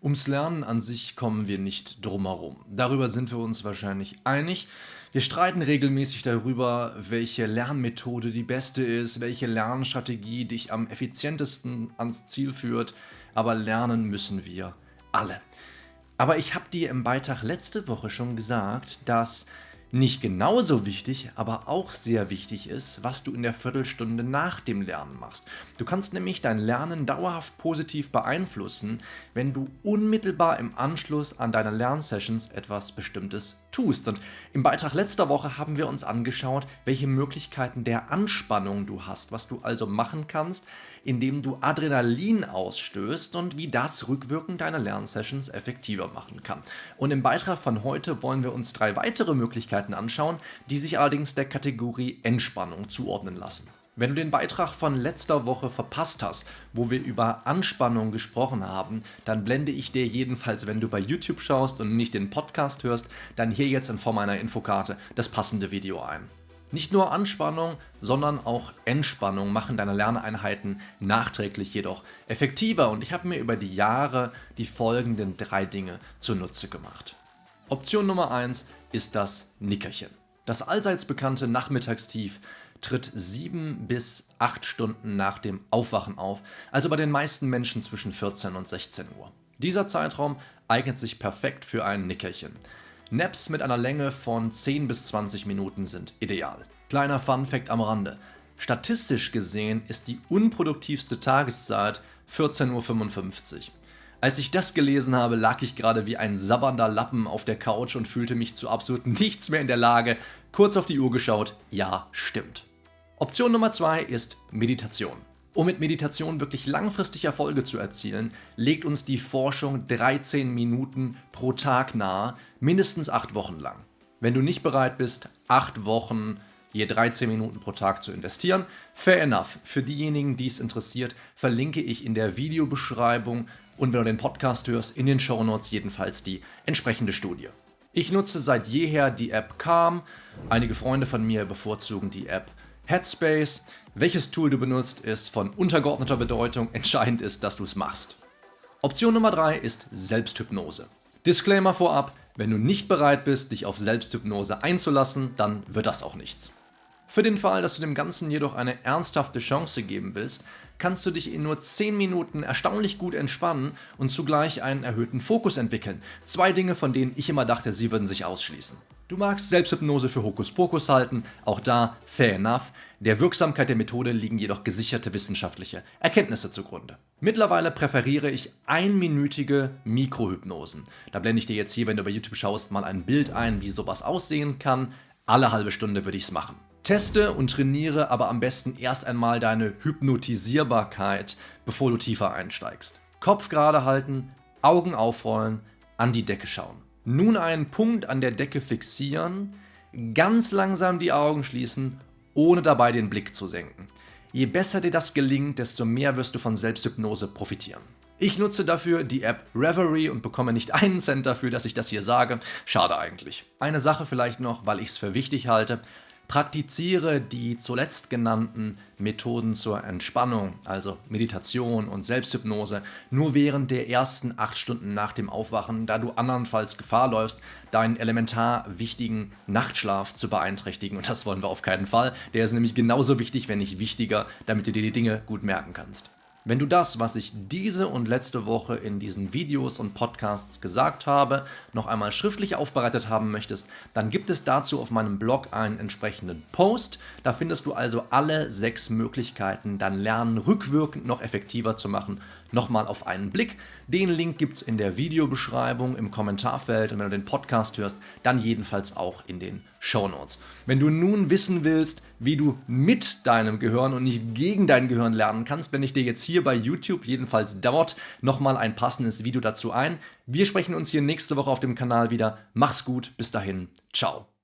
Ums Lernen an sich kommen wir nicht drumherum. Darüber sind wir uns wahrscheinlich einig. Wir streiten regelmäßig darüber, welche Lernmethode die beste ist, welche Lernstrategie dich am effizientesten ans Ziel führt, aber lernen müssen wir alle. Aber ich habe dir im Beitrag letzte Woche schon gesagt, dass nicht genauso wichtig, aber auch sehr wichtig ist, was du in der Viertelstunde nach dem Lernen machst. Du kannst nämlich dein Lernen dauerhaft positiv beeinflussen, wenn du unmittelbar im Anschluss an deine Lernsessions etwas Bestimmtes tust. Und im Beitrag letzter Woche haben wir uns angeschaut, welche Möglichkeiten der Anspannung du hast, was du also machen kannst, indem du Adrenalin ausstößt und wie das rückwirkend deine Lernsessions effektiver machen kann. Und im Beitrag von heute wollen wir uns drei weitere Möglichkeiten anschauen, die sich allerdings der Kategorie Entspannung zuordnen lassen. Wenn du den Beitrag von letzter Woche verpasst hast, wo wir über Anspannung gesprochen haben, dann blende ich dir jedenfalls, wenn du bei YouTube schaust und nicht den Podcast hörst, dann hier jetzt in Form einer Infokarte das passende Video ein. Nicht nur Anspannung, sondern auch Entspannung machen deine Lerneinheiten nachträglich jedoch effektiver und ich habe mir über die Jahre die folgenden drei Dinge zunutze gemacht. Option Nummer 1 ist das Nickerchen. Das allseits bekannte Nachmittagstief tritt sieben bis acht Stunden nach dem Aufwachen auf, also bei den meisten Menschen zwischen 14 und 16 Uhr. Dieser Zeitraum eignet sich perfekt für ein Nickerchen. Naps mit einer Länge von 10 bis 20 Minuten sind ideal. Kleiner Fun fact am Rande. Statistisch gesehen ist die unproduktivste Tageszeit 14.55 Uhr. Als ich das gelesen habe, lag ich gerade wie ein sabbernder Lappen auf der Couch und fühlte mich zu absolut nichts mehr in der Lage. Kurz auf die Uhr geschaut, ja, stimmt. Option Nummer 2 ist Meditation. Um mit Meditation wirklich langfristig Erfolge zu erzielen, legt uns die Forschung 13 Minuten pro Tag nahe, mindestens 8 Wochen lang. Wenn du nicht bereit bist, 8 Wochen je 13 Minuten pro Tag zu investieren, fair enough. Für diejenigen, die es interessiert, verlinke ich in der Videobeschreibung und wenn du den Podcast hörst, in den Show Notes jedenfalls die entsprechende Studie. Ich nutze seit jeher die App Calm. Einige Freunde von mir bevorzugen die App Headspace. Welches Tool du benutzt, ist von untergeordneter Bedeutung. Entscheidend ist, dass du es machst. Option Nummer 3 ist Selbsthypnose. Disclaimer vorab, wenn du nicht bereit bist, dich auf Selbsthypnose einzulassen, dann wird das auch nichts. Für den Fall, dass du dem Ganzen jedoch eine ernsthafte Chance geben willst, kannst du dich in nur 10 Minuten erstaunlich gut entspannen und zugleich einen erhöhten Fokus entwickeln. Zwei Dinge, von denen ich immer dachte, sie würden sich ausschließen. Du magst Selbsthypnose für Hokuspokus halten, auch da fair enough. Der Wirksamkeit der Methode liegen jedoch gesicherte wissenschaftliche Erkenntnisse zugrunde. Mittlerweile präferiere ich einminütige Mikrohypnosen. Da blende ich dir jetzt hier, wenn du bei YouTube schaust, mal ein Bild ein, wie sowas aussehen kann. Alle halbe Stunde würde ich es machen. Teste und trainiere aber am besten erst einmal deine Hypnotisierbarkeit, bevor du tiefer einsteigst. Kopf gerade halten, Augen aufrollen, an die Decke schauen. Nun einen Punkt an der Decke fixieren, ganz langsam die Augen schließen, ohne dabei den Blick zu senken. Je besser dir das gelingt, desto mehr wirst du von Selbsthypnose profitieren. Ich nutze dafür die App Reverie und bekomme nicht einen Cent dafür, dass ich das hier sage. Schade eigentlich. Eine Sache vielleicht noch, weil ich es für wichtig halte. Praktiziere die zuletzt genannten Methoden zur Entspannung, also Meditation und Selbsthypnose, nur während der ersten acht Stunden nach dem Aufwachen, da du andernfalls Gefahr läufst, deinen elementar wichtigen Nachtschlaf zu beeinträchtigen. Und das wollen wir auf keinen Fall. Der ist nämlich genauso wichtig, wenn nicht wichtiger, damit du dir die Dinge gut merken kannst. Wenn du das, was ich diese und letzte Woche in diesen Videos und Podcasts gesagt habe, noch einmal schriftlich aufbereitet haben möchtest, dann gibt es dazu auf meinem Blog einen entsprechenden Post. Da findest du also alle sechs Möglichkeiten, dein Lernen rückwirkend noch effektiver zu machen, nochmal auf einen Blick. Den Link gibt es in der Videobeschreibung, im Kommentarfeld und wenn du den Podcast hörst, dann jedenfalls auch in den Show Notes. Wenn du nun wissen willst, wie du mit deinem Gehirn und nicht gegen dein Gehirn lernen kannst, blende ich dir jetzt hier bei YouTube jedenfalls dort nochmal ein passendes Video dazu ein. Wir sprechen uns hier nächste Woche auf dem Kanal wieder. Mach's gut, bis dahin, ciao.